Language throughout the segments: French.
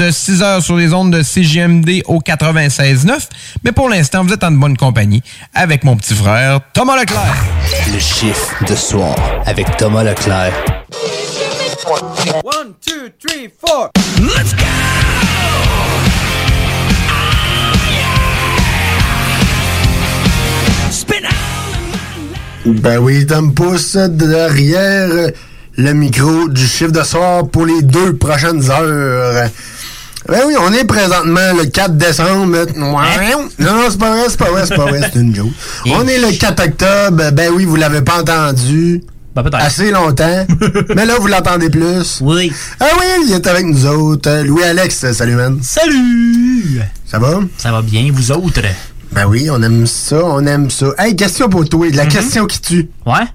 De 6 heures sur les ondes de CGMD au 96.9. Mais pour l'instant, vous êtes en bonne compagnie avec mon petit frère Thomas Leclerc. Le chiffre de soir avec Thomas Leclerc. One, two, three, four. Let's go! Ben oui, Tom pousse derrière le micro du chiffre de soir pour les deux prochaines heures. Ben oui, on est présentement le 4 décembre. Non, non, c'est pas vrai, c'est pas vrai, c'est pas vrai, c'est une joke. On est le 4 octobre. Ben oui, vous l'avez pas entendu. Assez longtemps. mais là, vous l'entendez plus. Oui. Ah oui, il est avec nous autres. Louis-Alex, salut, man. Salut! Ça va? Ça va bien, vous autres? Ben oui, on aime ça, on aime ça. Hey, question pour toi, la question qui tue. Ouais?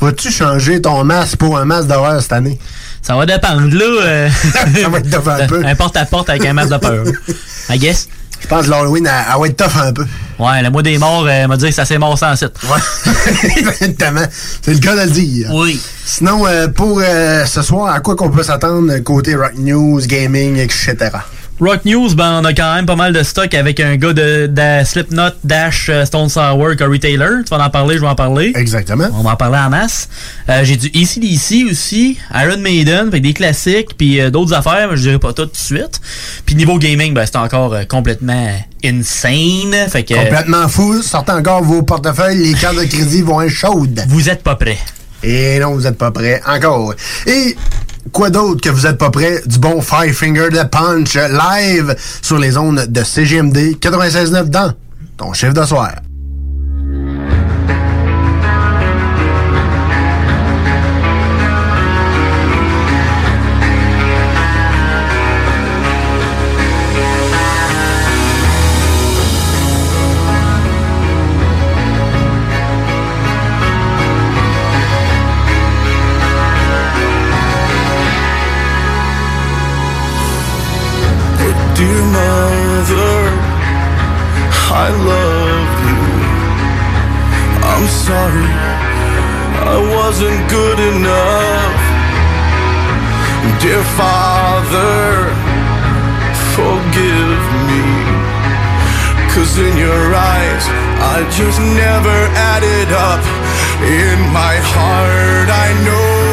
Vas-tu changer ton masque pour un masque d'horreur cette année? Ça va dépendre, là. euh, ça va être tough un peu. Un porte-à-porte avec un masque de peur. I guess. Je pense que l'Halloween, elle, elle va être tough un peu. Ouais, le mois des morts euh, m'a dit que ça s'est mort sans site. Ouais. Exactement. C'est le cas de le dire. Oui. Sinon, euh, pour euh, ce soir, à quoi qu'on peut s'attendre côté rock news, gaming, etc. Rock News, ben, on a quand même pas mal de stock avec un gars de, de Slipknot, Dash, euh, Stone Sour, Corey Taylor. Tu vas en parler, je vais en parler. Exactement. On va en parler en masse. Euh, J'ai du ACDC aussi, Iron Maiden, fait des classiques, puis euh, d'autres affaires, mais je dirais pas tout de suite. Puis niveau gaming, ben, c'est encore euh, complètement insane. Fait que, Complètement fou. Sortez encore vos portefeuilles, les cartes de crédit vont être chaudes. Vous êtes pas prêts. Et non, vous n'êtes pas prêts. Encore. Et quoi d'autre que vous n'êtes pas prêts? Du bon Five Finger de Punch live sur les ondes de CGMD 96.9 dans ton chef de soir. I love you. I'm sorry, I wasn't good enough. Dear father, forgive me. Cause in your eyes, I just never added up. In my heart, I know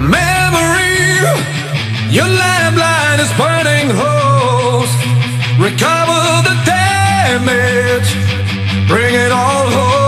Memory, your lamplight is burning holes. Recover the damage, bring it all home.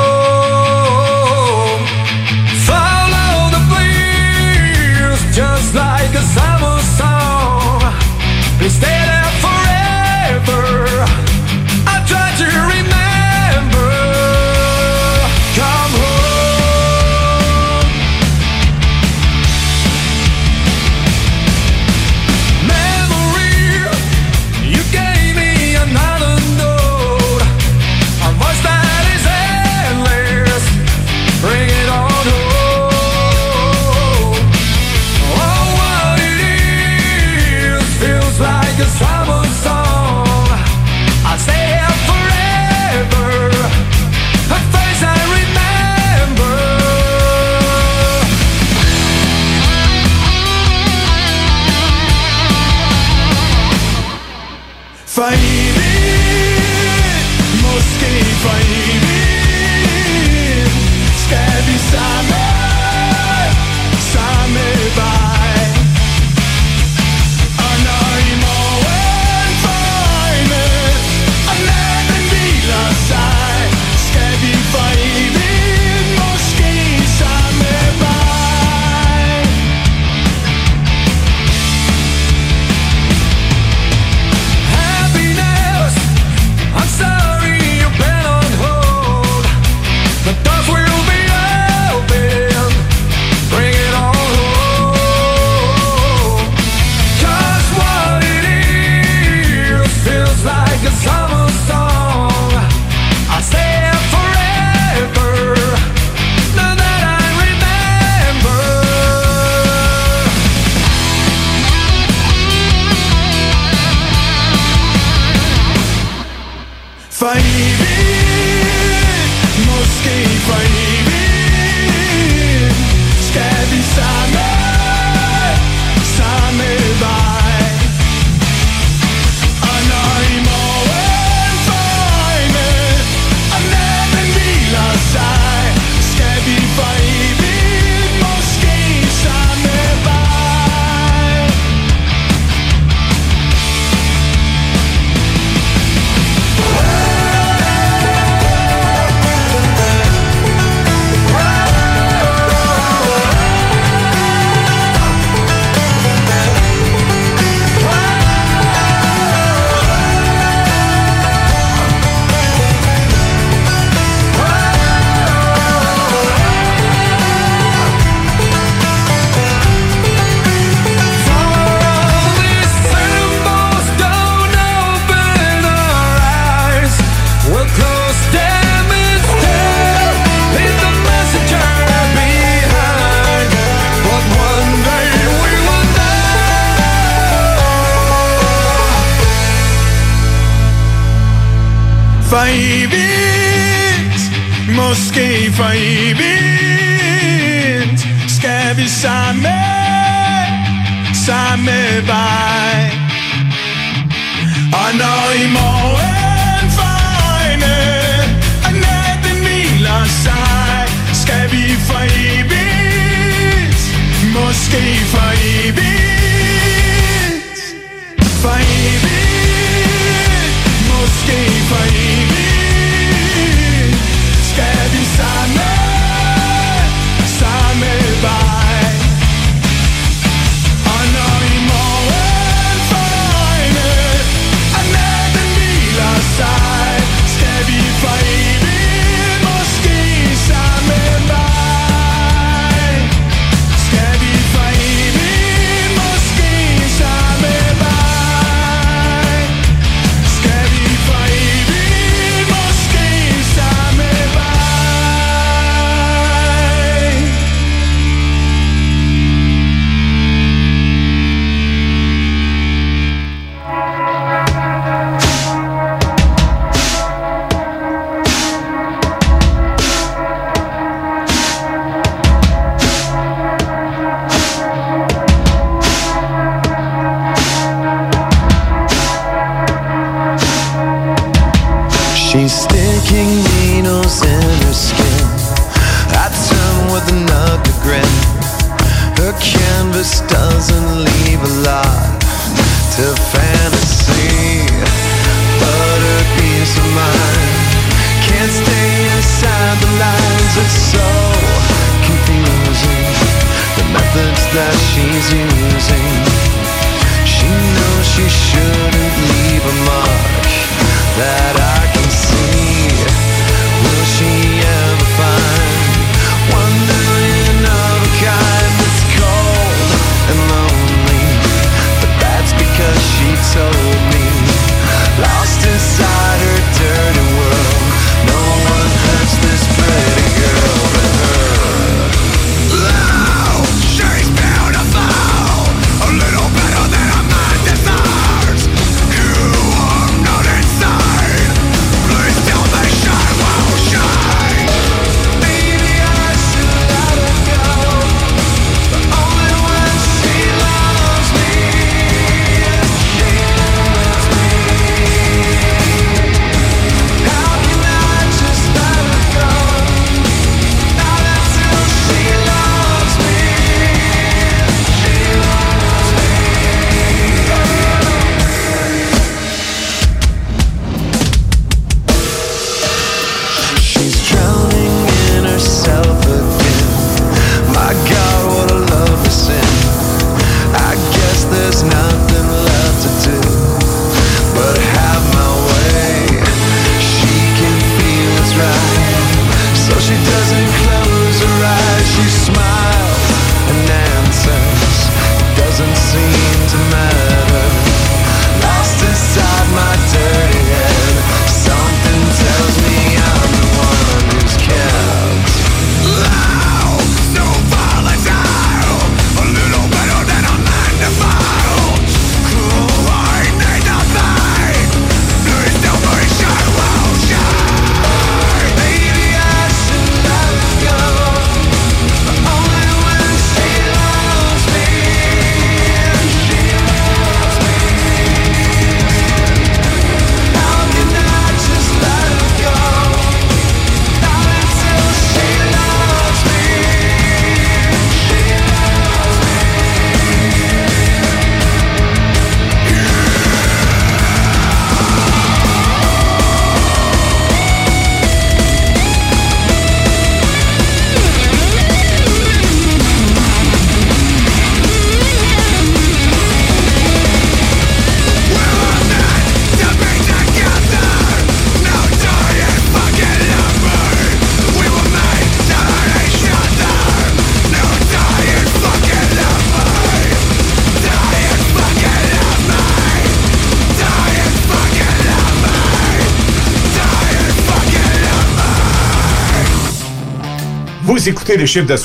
Écoutez les chiffres de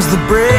comes the break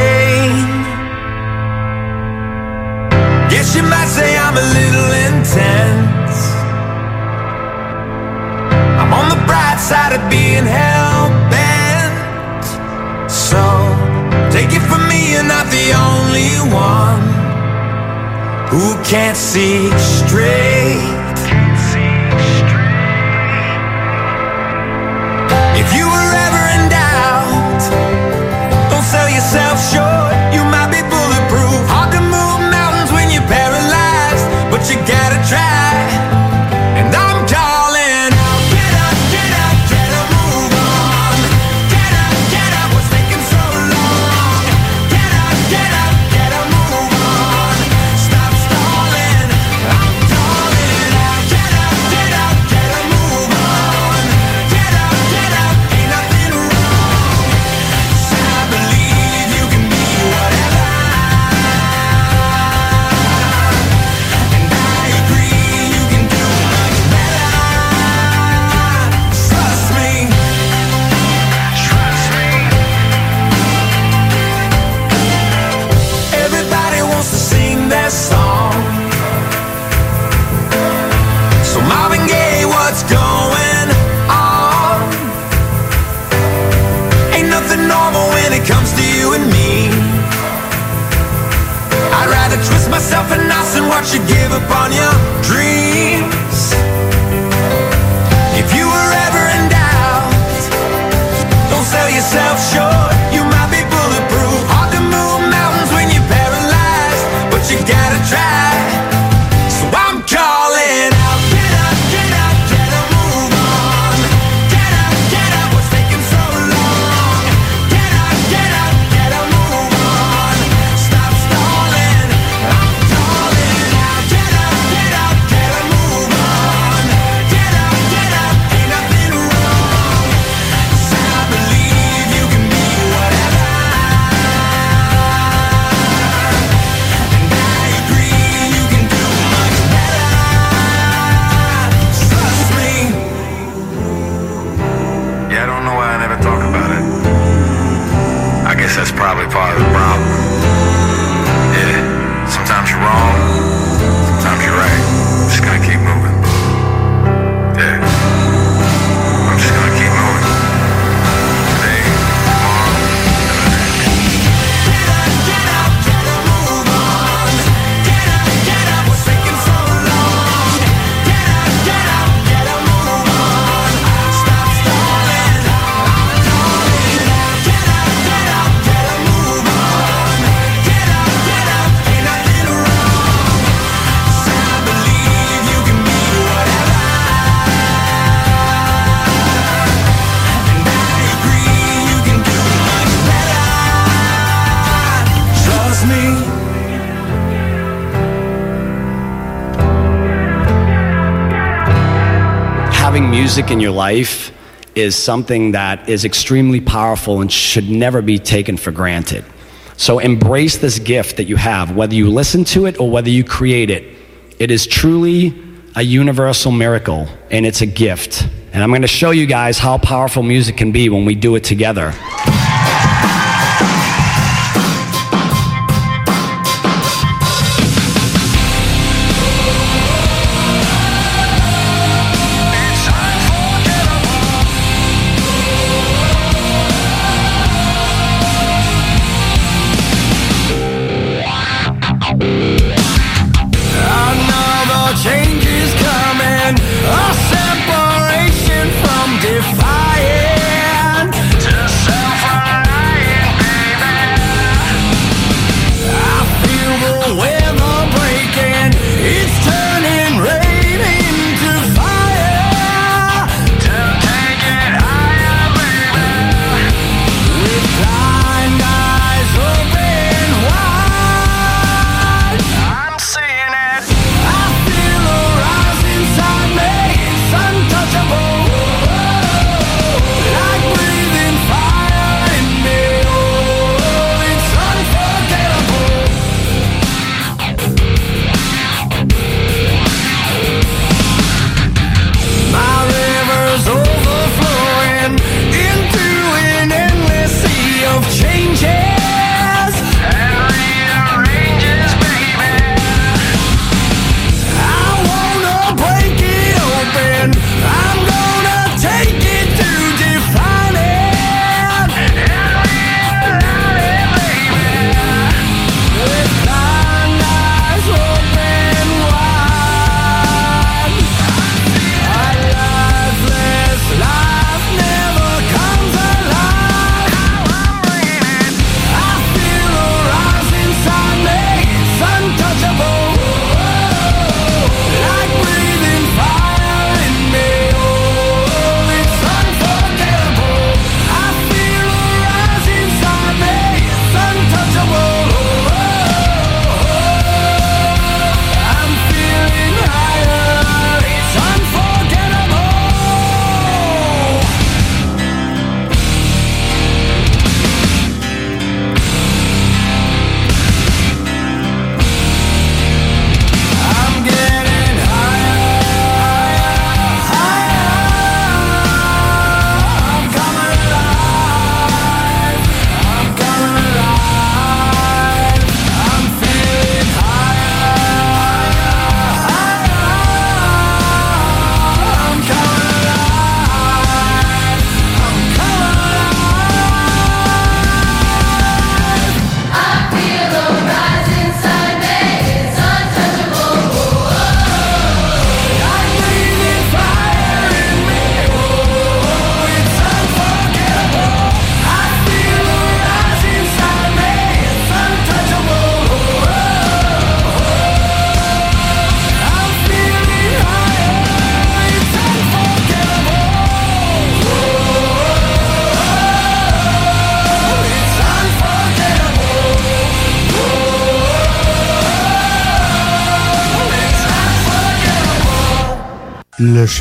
music in your life is something that is extremely powerful and should never be taken for granted. So embrace this gift that you have, whether you listen to it or whether you create it. It is truly a universal miracle, and it's a gift. And I'm going to show you guys how powerful music can be when we do it together.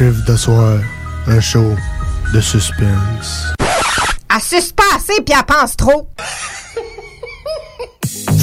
chiffre de soir, un show de suspense. Elle suce pas puis elle pense trop.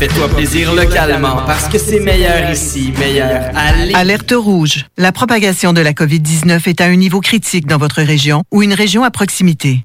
Fais-toi plaisir localement parce que c'est meilleur ici, meilleur Lévis. Alerte rouge. La propagation de la COVID-19 est à un niveau critique dans votre région ou une région à proximité.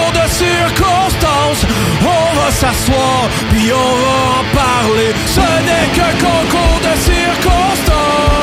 de circonstances. On va s'asseoir, puis on va en parler. Ce n'est qu'un concours de circonstances.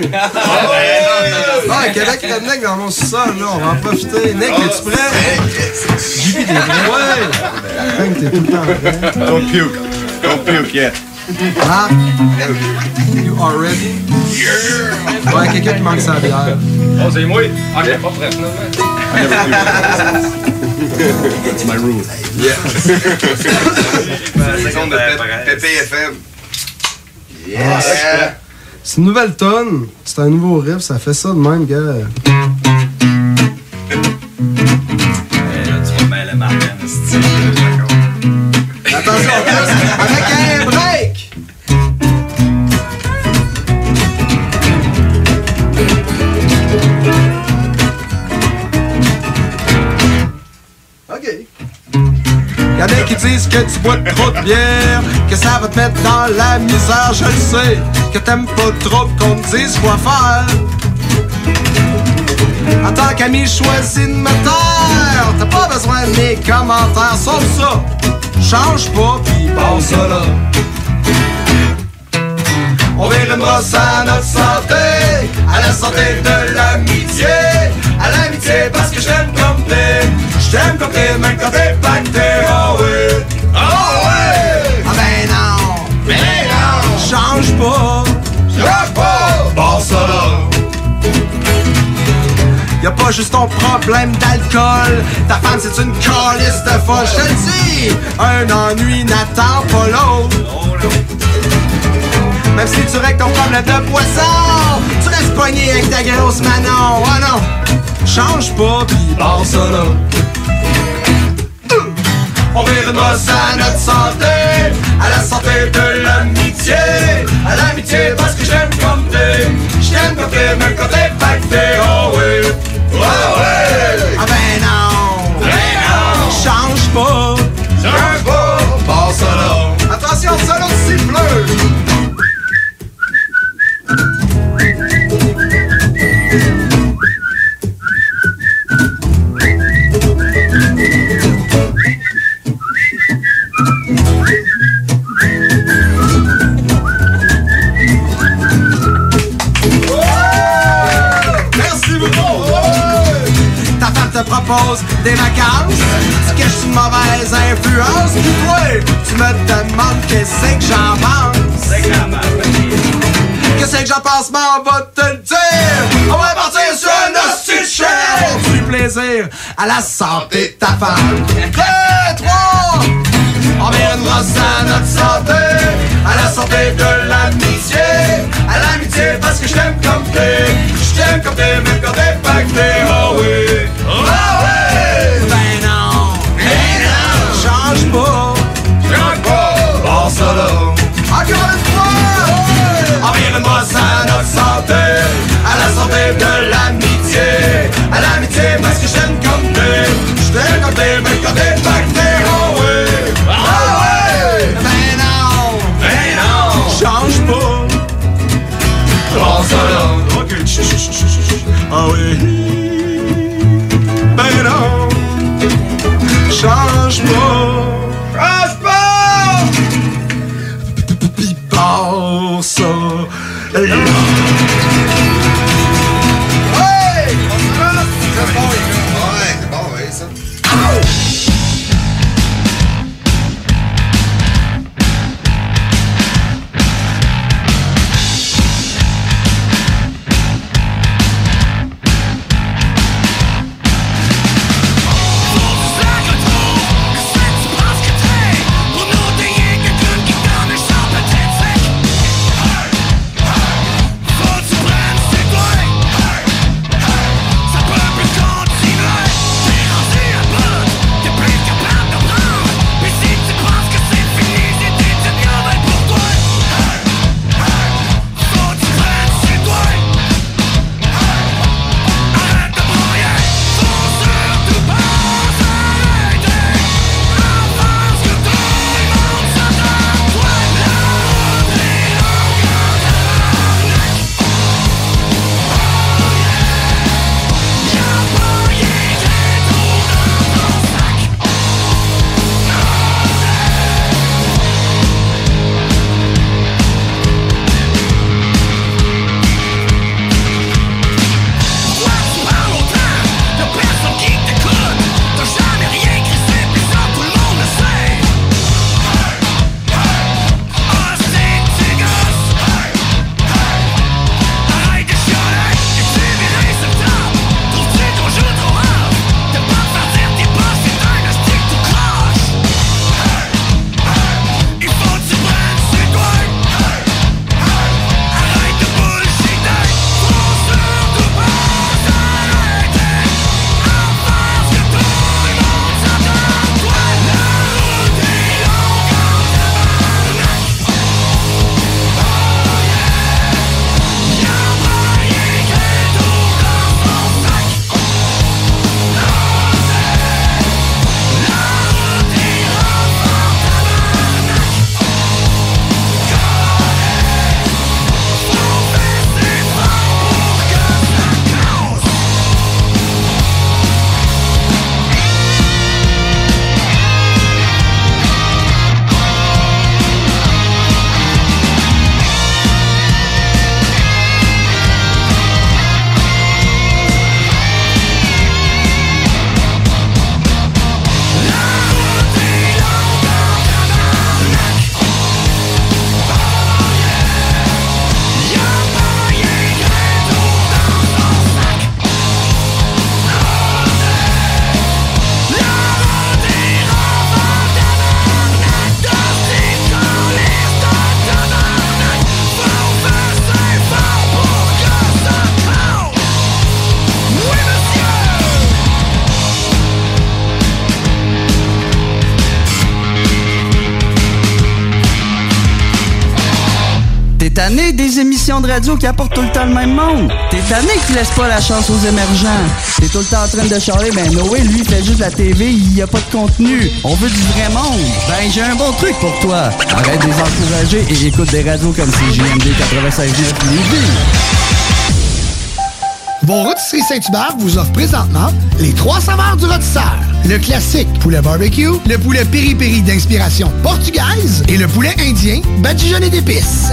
Tente-tu? Ah, Québec Redneck dans mon sous-sol, là, on va en profiter. Nick, es-tu prêt? JP, t'es prêt? Ouais! Frank, t'es tout le temps prêt. Don't puke. Don't puke yet. Ah? You are ready? Yeah! Ouais, quelqu'un qui manque sa bière. Oh, c'est moi. Ah, j'ai pas prêt, finalement. That's my rule. Yeah. seconde de PPFM. Ah, c'est- C'est une nouvelle tonne, c'est un nouveau riff, ça fait ça de même, gars. Attention, avec un break! OK. Y'en a qui disent que tu bois trop de bière, ça va te mettre dans la misère, je le sais, que t'aimes pas trop qu'on te dise quoi faire. En tant qu'ami choisi de me taire, t'as pas besoin de mes commentaires, sauf ça. Change pas, pis passe ça là. On vire une brosse à notre santé, à la santé de l'amitié, à l'amitié parce que je t'aime comme t'es, je t'aime comme t'es, même quand t'es oh oui, oh oui, juste ton problème d'alcool. Ta femme, c'est une calice de folle, je te le dis. Un ennui n'attend pas l'autre. Même si tu règles ton problème de poisson, tu restes pogné avec ta grosse Manon. Oh non, change pas, pis barre ça là. On verra ça à notre santé, à la santé de l'amitié, à l'amitié parce que je t'aime comme t'es, je t'aime comme t'es, même quand t'es pacté, oh oui, Ah ben non, ben non, change pas, change pas, passe là. Attention, là, siffleux. Propose des vacances. Tu caches une mauvaise influence. Puis toi, tu me demandes qu'est-ce que j'en pense. Qu'est-ce que j'en pense, mais on va te le dire. On va partir sur un hostie de chien. Du plaisir à la santé de ta femme. Deux, trois. On viendra à notre santé, à la santé de l'amitié, à l'amitié parce que je t'aime comme t'es, je t'aime comme t'es, même quand t'es pacté, oh oui, oh oui, là, encore une fois, ça à notre santé, à la santé de l'amitié, à l'amitié parce que je t'aime comme t'es, je t'aime comme t'es, même quand t'es pacté, oh oui. Ah ouais! Ben non! Ben non! Change pas! Prends là! Ok. Ah oui! De radio qui apportent tout le temps le même monde. T'es tanné qui laisse pas la chance aux émergents. T'es tout le temps en train de charler, ben Noé, lui, il fait juste la TV, il y a pas de contenu. On veut du vrai monde. Ben, j'ai un bon truc pour toi. Arrête de les encourager et écoute des radios comme 96.9 Lévis. Vos rôtisseries Saint-Hubert vous offrent présentement les trois saveurs du rôtisseur. Le classique poulet barbecue, le poulet piri-piri d'inspiration portugaise et le poulet indien badigeonné d'épices.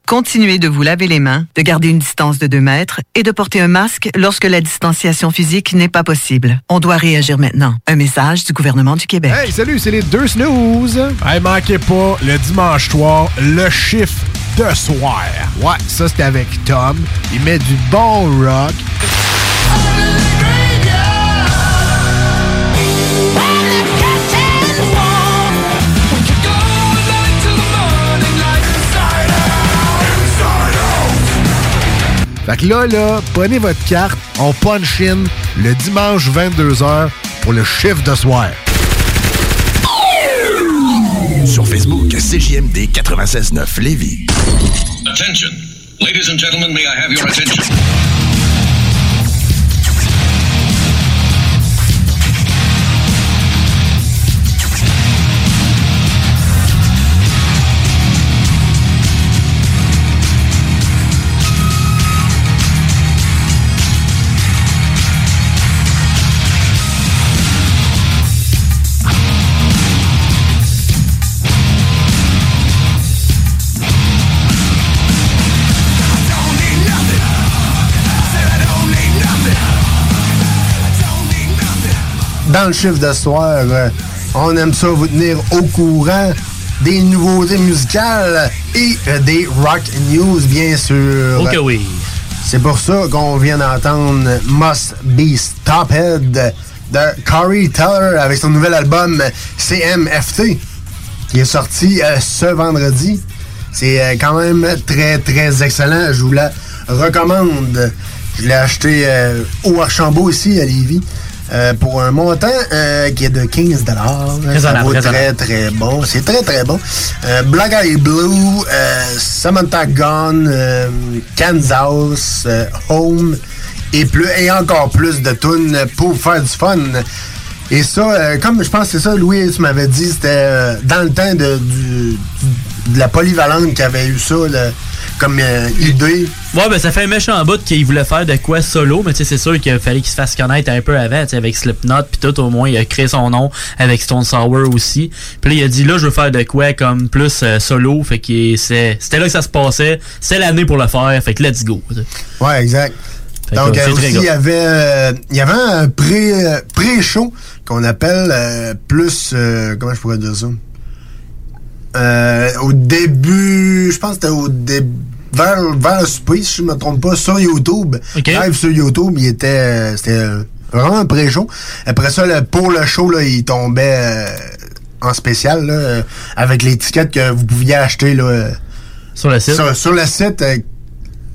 Continuez de vous laver les mains, de garder une distance de 2 mètres et de porter un masque lorsque la distanciation physique n'est pas possible. On doit réagir maintenant. Un message du gouvernement du Québec. Hey, salut, c'est les deux snooze. Hey, manquez pas, le dimanche soir, le chiffre de soir. Ouais, ça c'est avec Tom. Il met du bon rock. Fait que là, là, prenez votre carte, on punch in le dimanche 22h pour le chiffre de soir. Sur Facebook, CJMD 96.9 Lévis. Attention. Ladies and gentlemen, may I have your attention? Dans le chiffre de soir, euh, on aime ça vous tenir au courant des nouveautés musicales et euh, des rock news, bien sûr. Ok, oui. C'est pour ça qu'on vient d'entendre Must Be Stophead de Corey Teller avec son nouvel album CMFT qui est sorti euh, ce vendredi. C'est euh, quand même très très excellent. Je vous la recommande. Je l'ai acheté euh, au Archambault ici à Lévis. Euh, pour un montant euh, qui est de 15 Ça Raisonnable, vaut très très bon. C'est très très bon. Euh, Black Eye Blue, Samantha Gone, Kansas, Home et plus et encore plus de tunes pour faire du fun. Et ça, comme je pense que c'est ça, Louis, tu m'avais dit, c'était dans le temps de, du- de la polyvalente qui avait eu ça comme euh, idée. Ouais, ben ça fait un méchant bout qu'il voulait faire de quoi solo, mais tu sais, c'est sûr qu'il fallait qu'il se fasse connaître un peu avant, tu sais, avec Slipknot, puis tout, au moins, il a créé son nom avec Stone Sour aussi. Puis là, il a dit, là, je veux faire de quoi comme plus euh, solo, fait que c'était là que ça se passait, c'est l'année pour le faire, fait que let's go. Ouais, exact. Fait Donc, euh, aussi, il y avait, euh, il y avait un pré, euh, pré-show qu'on appelle plus, euh, comment je pourrais dire ça? Euh, au début, je pense que c'était au début, vers, vers le souper, si je me trompe pas, sur YouTube. Live sur YouTube, il était, euh, c'était euh, vraiment un pré-show. Après ça, le- pour le show, là, il tombait euh, en spécial, là, euh, avec l'étiquette que vous pouviez acheter, là. euh, Sur le site? Sur, sur le site euh,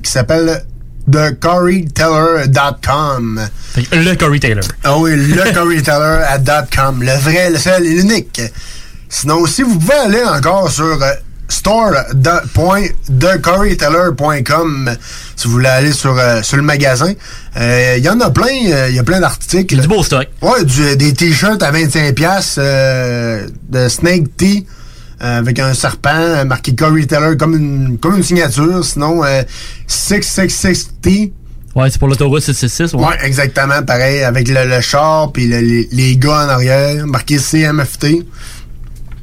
qui s'appelle thecoreyteller.com. Le Corey Taylor. Ah oui, le Coreyteller à .com. Le vrai, le seul et l'unique. Sinon aussi, vous pouvez aller encore sur euh, store.thecoreyteller.com si vous voulez aller sur, euh, sur le magasin. Euh, Il y en a plein, euh, il y a plein d'articles. Du beau stock. Ouais, du- des t-shirts à 25$ piastres, euh, de Snake Tea. euh, avec un serpent euh, marqué Corey Teller comme une, comme une signature. Sinon, euh, 666T Ouais, c'est pour l'autoroute 666. Ouais. Ouais, exactement, pareil, avec le, le char puis le- les, les gars en arrière, marqué CMFT.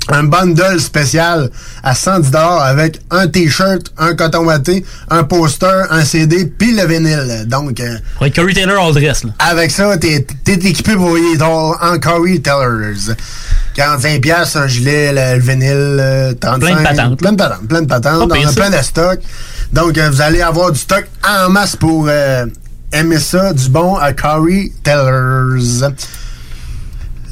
Un bundle spécial à 110 avec un t-shirt, un coton watté, un poster, un CD, puis le vinyle. Donc, euh, Ouais, Corey Taylor all dress, là. avec ça, t'es t'es équipé pour ton en Corey Tellers. 45 pièces un gilet, le, le vinyle, euh, 35. Plein de patentes, Plein de patentes, plein de patentes. Pas On a plein de stock. Donc, euh, vous allez avoir du stock en masse pour euh, aimer ça, du bon à Corey Tellers.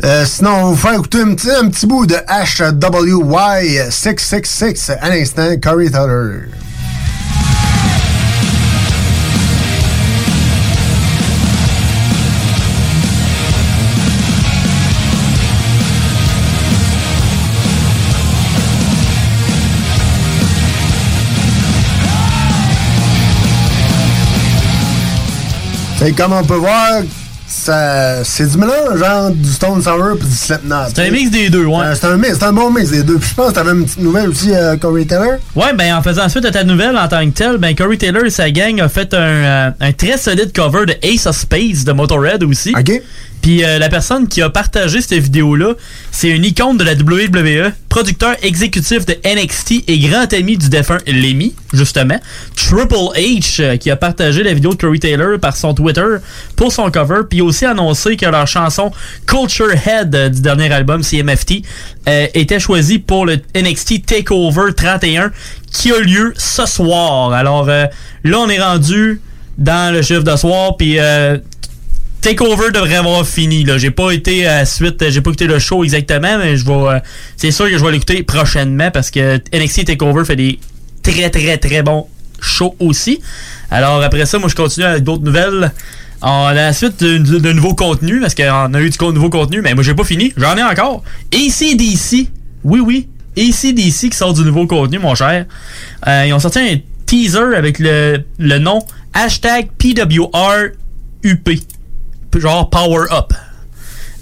Euh, sinon, on vous faire écouter un petit, un petit bout de HWY666 à l'instant, Corey Teller. C'est comme on peut voir, c'est du mélange genre du Stone Sour puis du Slipknot. C'est un mix des deux, ouais. Euh, c'est un mix, c'est un bon mix des deux. Puis je pense que t'avais une petite nouvelle aussi, euh, Corey Taylor. Ouais, ben en faisant suite à ta nouvelle en tant que telle, ben Corey Taylor et sa gang a fait un, euh, un très solide cover de Ace of Spades de Motorhead aussi. OK. Puis euh, la personne qui a partagé cette vidéo-là, c'est une icône de la WWE, producteur exécutif de NXT et grand ami du défunt Lemmy, justement. Triple H, euh, qui a partagé la vidéo de Corey Taylor par son Twitter pour son cover, puis aussi annoncé que leur chanson Culture Head euh, du dernier album CMFT euh, était choisie pour le NXT Takeover 31 qui a lieu ce soir. Alors là, on est rendu dans le chiffre de soir, puis Takeover devrait avoir fini. Là, j'ai pas été à la suite, j'ai pas écouté le show exactement, mais je vais, euh, c'est sûr que je vais l'écouter prochainement parce que NXT Takeover fait des très très très bons shows aussi. Alors après ça, moi je continue avec d'autres nouvelles. En la suite de, nouveaux contenus, parce qu'on a eu du nouveau contenu, mais moi j'ai pas fini, j'en ai encore. ACDC, oui oui, ACDC qui sort du nouveau contenu, mon cher. Euh, ils ont sorti un teaser avec le, le nom hashtag PWRUP genre Power Up.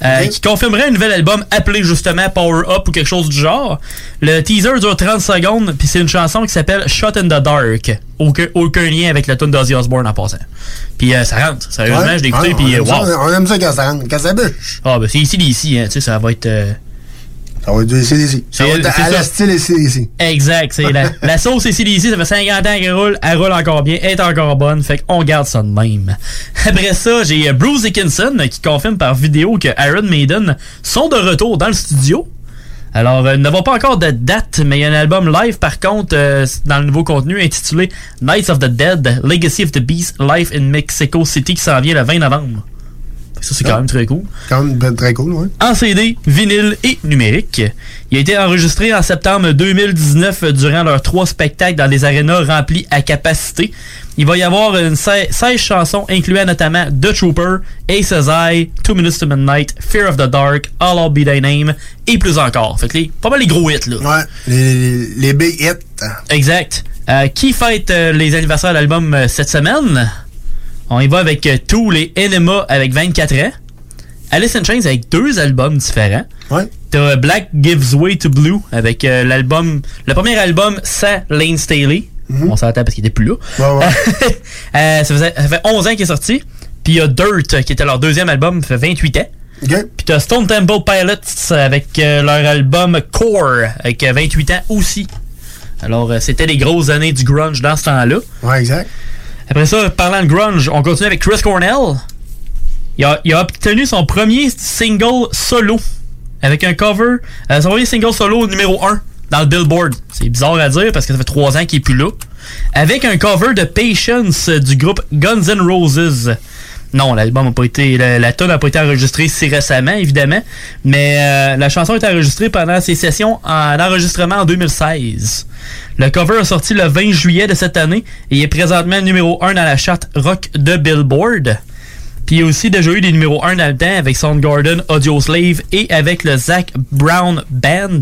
Euh, qui confirmerait un nouvel album appelé justement Power Up ou quelque chose du genre. Le teaser dure 30 secondes, puis c'est une chanson qui s'appelle Shot in the Dark. Aucun, aucun lien avec la tune d'Ozzy Osbourne en passant. Puis euh, ça rentre, sérieusement, Ouais, je l'ai écouté, puis on, aime wow. ça, on aime ça quand ça rentre, quand ça bûche. Ah, ben c'est ici d'ici, hein, tu sais, ça va être. euh, Ça va être du CDC. Ça va être à la style CDC. Exact, c'est la, la sauce ici d'ici, ça fait 50 ans qu'elle roule, elle roule encore bien, elle est encore bonne, fait qu'on garde ça de même. Après ça, j'ai euh, Bruce Dickinson euh, qui confirme par vidéo que Iron Maiden sont de retour dans le studio. Alors, euh, nous n'avons pas encore de date, mais il y a un album live par contre euh, dans le nouveau contenu intitulé Knights of the Dead, Legacy of the Beast, Live in Mexico City qui s'en vient le 20 novembre. Ça, c'est quand même très cool Quand même ben, très cool, en CD, vinyle et numérique. Il a été enregistré en septembre 2019 durant leurs trois spectacles dans des arénas remplis à capacité. Il va y avoir une 16 16 chansons incluant notamment The Trooper, Ace Eye, Two Minutes to Midnight, Fear of the Dark, All I'll Be Thy Name et plus encore. Fait que les, pas mal les gros hits là. Ouais, les, les, les big hits. Exact. Euh, qui fête euh, les anniversaires de l'album euh, cette semaine? On y va avec euh, tous les Enema avec 24 ans. Alice in Chains avec deux albums différents. Ouais. T'as euh, Black Gives Way to Blue avec euh, l'album, le premier album sans Lane Staley. On s'entend parce qu'il était plus là. Euh, ça, faisait- ça fait 11 ans qu'il est sorti. Puis il y a Dirt qui était leur deuxième album, ça fait 28 ans. Puis t'as Stone Temple Pilots avec euh, leur album Core avec euh, 28 ans aussi. Alors c'était les grosses années du grunge dans ce temps-là. Ouais, exact. Après ça, parlant de grunge, on continue avec Chris Cornell. Il a, il a obtenu son premier single solo avec un cover, euh, son premier single solo numéro 1 dans le Billboard. C'est bizarre à dire parce que ça fait 3 ans qu'il est plus là. Avec un cover de Patience du groupe Guns N' Roses. Non, l'album n'a pas été. La, la n'a pas été enregistrée si récemment, évidemment. Mais euh, la chanson été enregistrée pendant ses sessions en enregistrement en 2016. Le cover a sorti le 20 juillet de cette année et est présentement numéro 1 dans la charte rock de Billboard. Puis il a aussi déjà eu des numéros 1 dans le temps avec Soundgarden, Audio Slave et avec le Zach Brown Band.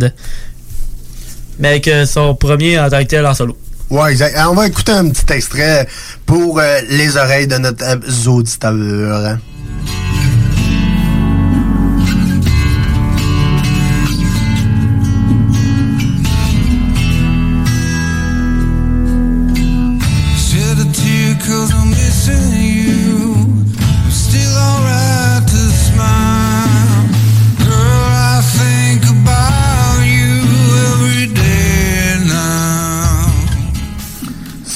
Mais avec euh, son premier en tant que en solo. Ouais, exact. Alors, on va écouter un petit extrait pour euh, les oreilles de notre euh,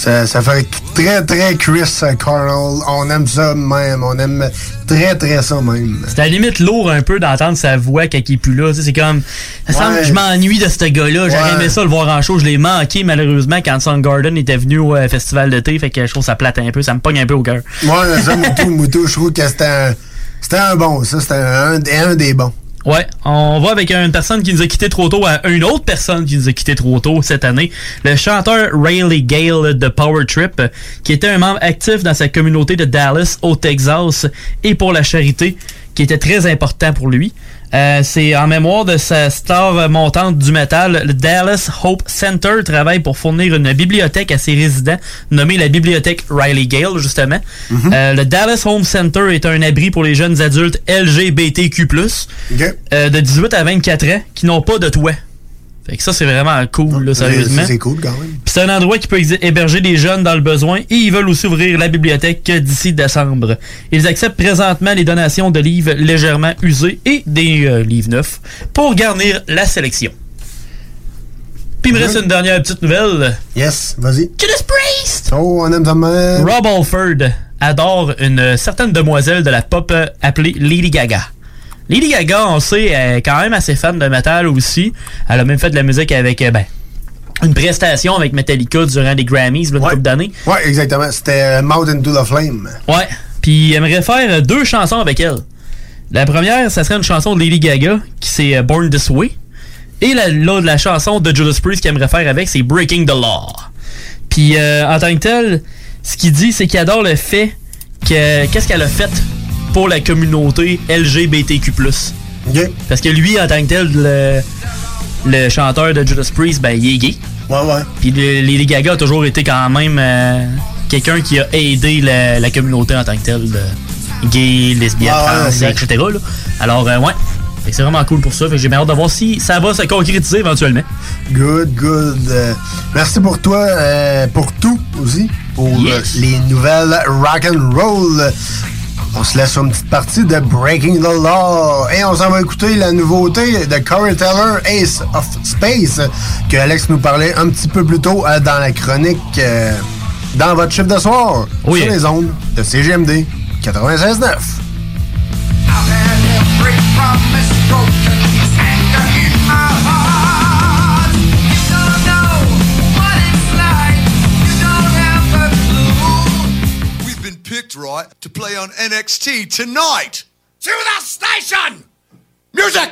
Ça, ça fait très, très Chris euh, Carl. On aime ça même. On aime très, très ça même. C'est à la limite lourd un peu d'entendre sa voix quand il est plus là. C'est comme. Ça semble que je m'ennuie de ce gars-là. J'aurais Ouais. aimé ça le voir en show. Je l'ai manqué malheureusement quand Soundgarden était venu au euh, festival d'été. Fait que je trouve ça plate un peu. Ça me pogne un peu au cœur. Ouais, ça, Moutou, Moutou, je trouve que c'était un, c'était un bon, ça. C'était un, un des bons. Ouais, on va avec une personne qui nous a quitté trop tôt à une autre personne qui nous a quitté trop tôt cette année. Le chanteur Rayleigh Gale de Power Trip, qui était un membre actif dans sa communauté de Dallas au Texas et pour la charité, qui était très important pour lui. Euh, c'est en mémoire de sa star montante du métal. Le Dallas Hope Center travaille pour fournir une bibliothèque à ses résidents, nommée la bibliothèque Riley Gale, justement. Euh, le Dallas Home Center est un abri pour les jeunes adultes LGBTQ+, euh, de 18 à 24 ans, qui n'ont pas de toit. Fait que ça, c'est vraiment cool, là, sérieusement. C'est cool quand même. Puis c'est un endroit qui peut héberger des jeunes dans le besoin et ils veulent aussi ouvrir la bibliothèque d'ici décembre. Ils acceptent présentement les donations de livres légèrement usés et des euh, livres neufs pour garnir la sélection. Puis il me reste une dernière petite nouvelle. Yes, vas-y. Judas Priest! Oh, on aime même. Rob Alford adore une certaine demoiselle de la pop euh, appelée Lady Gaga. Lady Gaga, on sait, elle est quand même assez fan de métal aussi. Elle a même fait de la musique avec, euh, ben, une prestation avec Metallica durant les Grammys, là, une couple d'années. Ouais, exactement. C'était euh, Mouth into the Flame. Ouais. Puis aimerait faire euh, deux chansons avec elle. La première, ça serait une chanson de Lady Gaga, qui c'est Born This Way. Et la, l'autre, la chanson de Judas Priest qu'il aimerait faire avec, c'est Breaking the Law. Puis euh, en tant que tel, ce qu'il dit, c'est qu'il adore le fait que qu'est-ce qu'elle a fait pour la communauté LGBTQ+. Parce que lui, en tant que tel, le, le chanteur de Judas Priest, ben, il est gay. Ouais, ouais. Puis Lady Gaga a toujours été quand même euh, quelqu'un qui a aidé la, la communauté en tant que telle, de gay, lesbienne, trans, etc. là. Alors, euh, ouais. C'est vraiment cool pour ça. J'ai bien hâte de voir si ça va se concrétiser éventuellement. Good, good. Euh, merci pour toi, pour tout aussi, pour les nouvelles rock and roll. On se laisse sur une petite partie de Breaking the Law et on s'en va écouter la nouveauté de Corey Taylor, Ace of Space, que Alex nous parlait un petit peu plus tôt euh, dans la chronique euh, dans votre chiffre de soir sur les ondes de CGMD 96.9. picked, right, to play on NXT tonight. To the station! Music!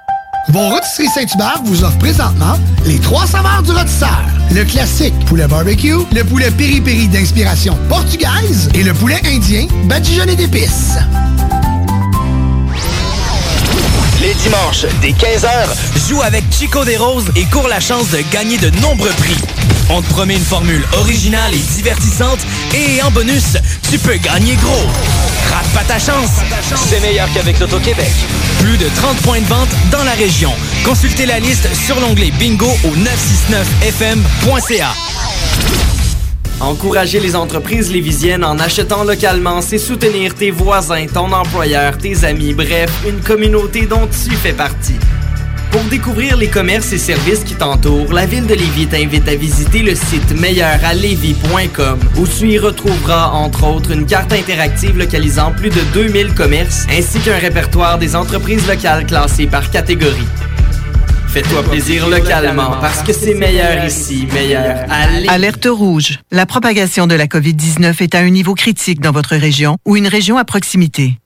Vos rôtisseries Saint-Hubert vous offrent présentement les trois saveurs du rôtisseur. Le classique poulet barbecue, le poulet piri-piri d'inspiration portugaise et le poulet indien badigeonné d'épices. Les dimanches, dès 15h, joue avec Chico des Roses et cours la chance de gagner de nombreux prix. On te promet une formule originale et divertissante et en bonus, tu peux gagner gros. Rate pas ta chance, c'est meilleur qu'avec l'Auto-Québec. Plus de 30 points de vente dans la région. Consultez la liste sur l'onglet bingo au 969fm.ca. Encourager les entreprises lévisiennes en achetant localement, c'est soutenir tes voisins, ton employeur, tes amis, bref, une communauté dont tu fais partie. Pour découvrir les commerces et services qui t'entourent, la ville de Lévis t'invite à visiter le site meilleuralevis.com où tu y retrouveras entre autres une carte interactive localisant plus de 2000 commerces ainsi qu'un répertoire des entreprises locales classées par catégorie. Fais-toi plaisir localement parce que c'est meilleur ici, meilleur. Alerte rouge. La propagation de la COVID-19 est à un niveau critique dans votre région ou une région à proximité.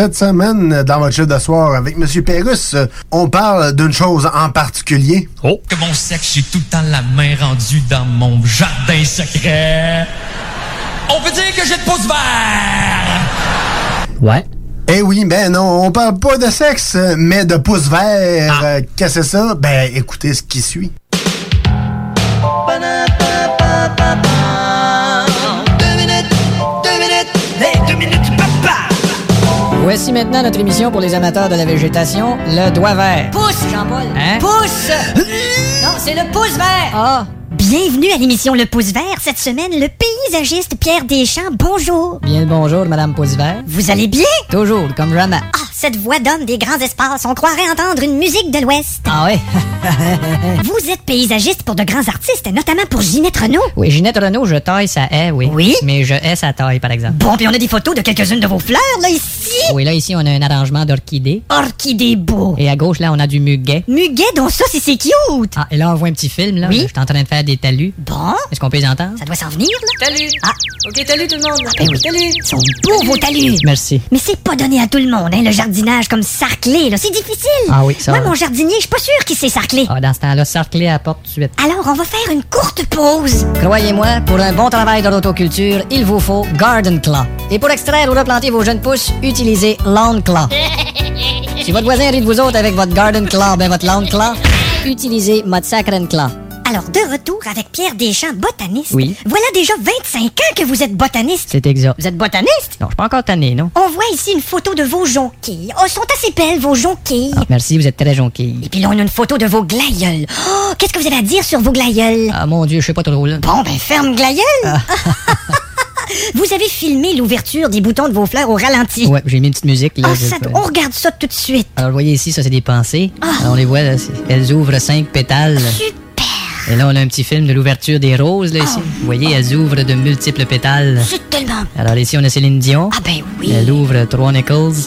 Cette semaine, dans votre chiffre de soir avec M. Pérusse, on parle d'une chose en particulier. Oh! Que mon sexe, j'ai tout le temps la main rendue dans mon jardin secret. On peut dire que j'ai le pouce vert! Ouais. Eh oui, ben non, on parle pas de sexe, mais de pouce vert. Euh, Qu'est-ce que c'est ça? Ben, écoutez ce qui suit. Voici maintenant notre émission pour les amateurs de la végétation, le doigt vert. Pouce, Jean-Paul. Hein? Pouce! non, c'est le pouce vert. Ah. Bienvenue à l'émission Le Pouce Vert. Cette semaine, le paysagiste Pierre Deschamps, bonjour. Bien le bonjour, Madame Pouce vert. Vous allez bien? Toujours, comme jamais. Ah, cette voix d'homme des grands espaces, on croirait entendre une musique de l'Ouest. Ah ouais? Vous êtes paysagiste pour de grands artistes, notamment pour Ginette Renault. Oui, Ginette Renault, je taille sa haie, oui. Oui? Mais je hais sa taille, par exemple. Bon, puis on a des photos de quelques-unes de vos fleurs, là, ici. Oui, là, ici, on a un arrangement d'orchidées. Orchidées beaux. Et à gauche, là, on a du muguet. Muguet, donc ça, c'est c'est cute. Ah, et là, on voit un petit film, là. Oui? Je suis en train de faire des talus. Bon. Est-ce qu'on peut les entendre? Ça doit s'en venir, là. Talus! Ah, OK, talus, tout le monde! ben oui. Talus! Ils sont beaux, vos talus. Merci. Mais c'est pas donné à tout le monde, hein, le jardinage comme sarclé, là. C'est difficile. Ah oui, ça Moi, va. mon jardinier, je suis pas sûr qu'il sait sarcler. Ah, dans ce temps-là, sarclé à la porte tout de suite. Alors, on va faire une courte pause. Croyez-moi, pour un bon travail de l'autoculture, il vous faut Garden Claw. Et pour extraire ou replanter vos jeunes pousses, utilisez Lawn Claw. si votre voisin rit de vous autres avec votre Garden Claw, ben votre Lawn Claw, utilisez votre Sacred Claw. Alors, de retour avec Pierre Deschamps, botaniste. Oui. Voilà déjà 25 ans que vous êtes botaniste. C'est exact. Vous êtes botaniste? Non, je suis pas encore tanné, non? On voit ici une photo de vos jonquilles. Oh, sont assez belles, vos jonquilles. Ah, merci, vous êtes très jonquille. Et puis là, on a une photo de vos glaïeuls. Oh, qu'est-ce que vous avez à dire sur vos glaïeuls? Ah, mon Dieu, je sais pas trop, là. Bon, ben, ferme glaïeul. vous avez filmé l'ouverture des boutons de vos fleurs au ralenti. Ouais, j'ai mis une petite musique, là. Ah, je- ça- on regarde ça tout de suite. Alors, vous voyez ici, ça, c'est des pensées. Ah. Alors, on les voit, là. Elles ouvrent cinq pétales. Super. Et là, on a un petit film de l'ouverture des roses, là, ici. Vous voyez, elles ouvrent de multiples pétales. C'est tellement... Alors, ici, on a Céline Dion. Ah, ben oui. Elle ouvre trois nickels.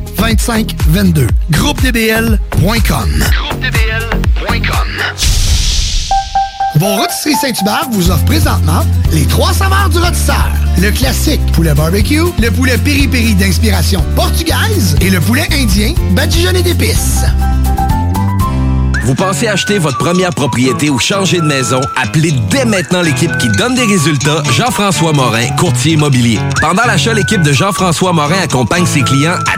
418-681-2522. GroupeDBL.com. Vos rôtisseries Saint-Hubert vous offrent présentement les trois saveurs du rôtisseur. Le classique poulet barbecue, le poulet piri-piri d'inspiration portugaise et le poulet indien badigeonné d'épices. Vous pensez acheter votre première propriété ou changer de maison? Appelez dès maintenant l'équipe qui donne des résultats, Jean-François Morin, courtier immobilier. Pendant l'achat, l'équipe de Jean-François Morin accompagne ses clients à